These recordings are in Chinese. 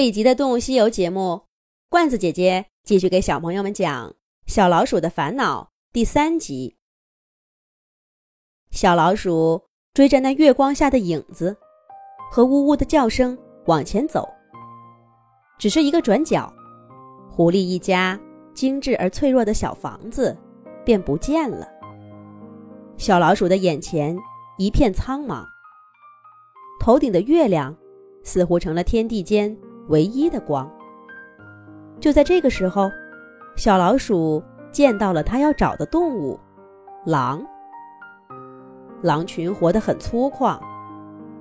这一集的《动物西游》节目，罐子姐姐继续给小朋友们讲《小老鼠的烦恼》第三集。小老鼠追着那月光下的影子和呜呜的叫声往前走，只是一个转角，狐狸一家精致而脆弱的小房子便不见了。小老鼠的眼前一片苍茫，头顶的月亮似乎成了天地间。唯一的光。就在这个时候，小老鼠见到了它要找的动物——狼。狼群活得很粗犷，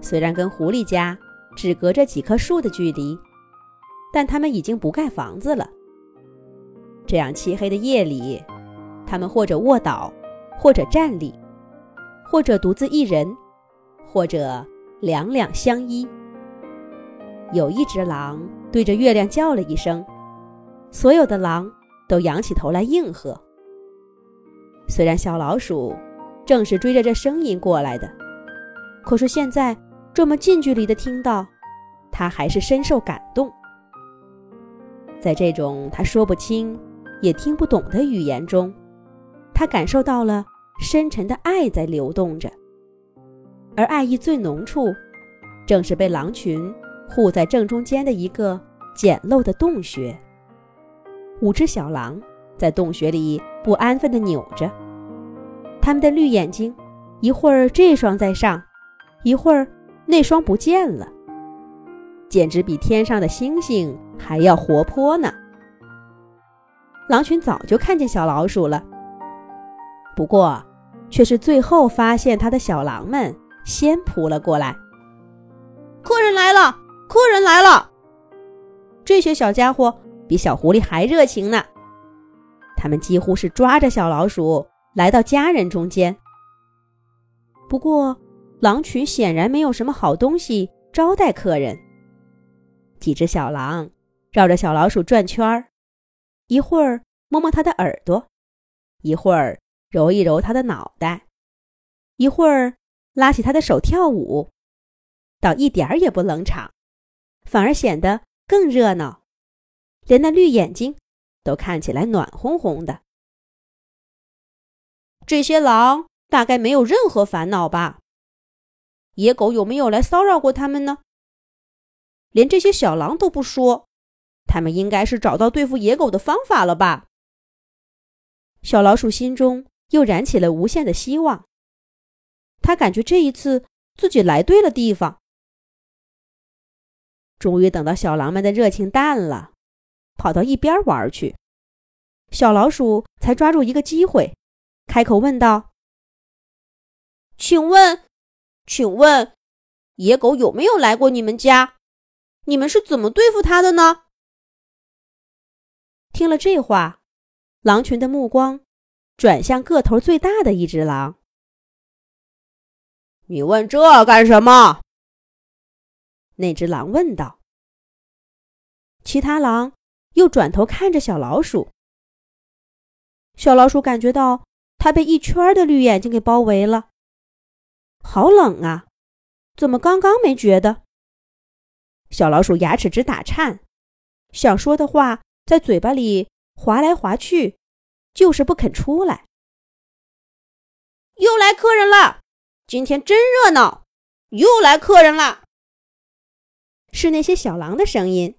虽然跟狐狸家只隔着几棵树的距离，但它们已经不盖房子了。这样漆黑的夜里，它们或者卧倒，或者站立，或者独自一人，或者两两相依。有一只狼对着月亮叫了一声，所有的狼都仰起头来应和。虽然小老鼠正是追着这声音过来的，可是现在这么近距离的听到，它还是深受感动。在这种他说不清也听不懂的语言中，他感受到了深沉的爱在流动着，而爱意最浓处，正是被狼群。护在正中间的一个简陋的洞穴，五只小狼在洞穴里不安分地扭着，它们的绿眼睛一会儿这双在上，一会儿那双不见了，简直比天上的星星还要活泼呢。狼群早就看见小老鼠了，不过却是最后发现它的小狼们先扑了过来。客人来了。客人来了，这些小家伙比小狐狸还热情呢。他们几乎是抓着小老鼠来到家人中间。不过，狼群显然没有什么好东西招待客人。几只小狼绕着小老鼠转圈儿，一会儿摸摸它的耳朵，一会儿揉一揉它的脑袋，一会儿拉起它的手跳舞，倒一点儿也不冷场。反而显得更热闹，连那绿眼睛都看起来暖烘烘的。这些狼大概没有任何烦恼吧？野狗有没有来骚扰过他们呢？连这些小狼都不说，他们应该是找到对付野狗的方法了吧？小老鼠心中又燃起了无限的希望，他感觉这一次自己来对了地方。终于等到小狼们的热情淡了，跑到一边玩去，小老鼠才抓住一个机会，开口问道：“请问，请问，野狗有没有来过你们家？你们是怎么对付它的呢？”听了这话，狼群的目光转向个头最大的一只狼。“你问这干什么？”那只狼问道：“其他狼又转头看着小老鼠。小老鼠感觉到它被一圈的绿眼睛给包围了，好冷啊！怎么刚刚没觉得？小老鼠牙齿直打颤，想说的话在嘴巴里划来划去，就是不肯出来。又来客人了，今天真热闹！又来客人了。是那些小狼的声音，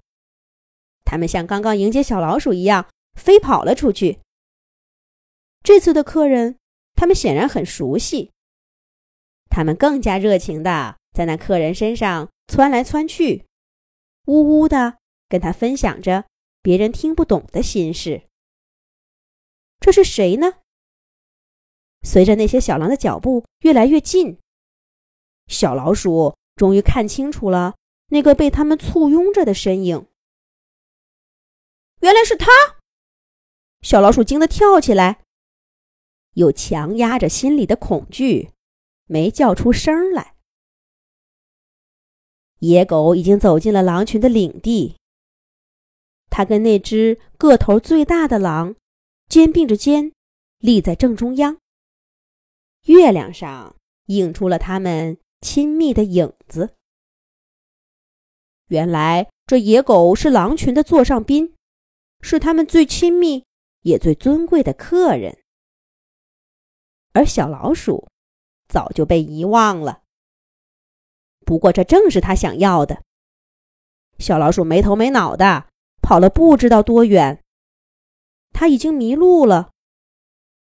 他们像刚刚迎接小老鼠一样飞跑了出去。这次的客人，他们显然很熟悉。他们更加热情的在那客人身上窜来窜去，呜呜的跟他分享着别人听不懂的心事。这是谁呢？随着那些小狼的脚步越来越近，小老鼠终于看清楚了。那个被他们簇拥着的身影，原来是他。小老鼠惊得跳起来，又强压着心里的恐惧，没叫出声来。野狗已经走进了狼群的领地，它跟那只个头最大的狼肩并着肩，立在正中央。月亮上映出了他们亲密的影子。原来这野狗是狼群的座上宾，是他们最亲密也最尊贵的客人，而小老鼠早就被遗忘了。不过，这正是他想要的。小老鼠没头没脑的跑了不知道多远，他已经迷路了，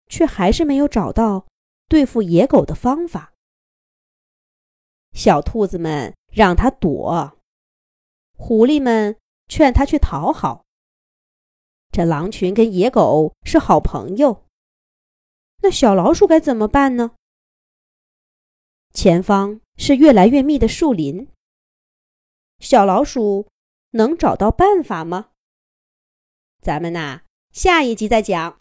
却还是没有找到对付野狗的方法。小兔子们让他躲。狐狸们劝他去讨好。这狼群跟野狗是好朋友，那小老鼠该怎么办呢？前方是越来越密的树林，小老鼠能找到办法吗？咱们呐，下一集再讲。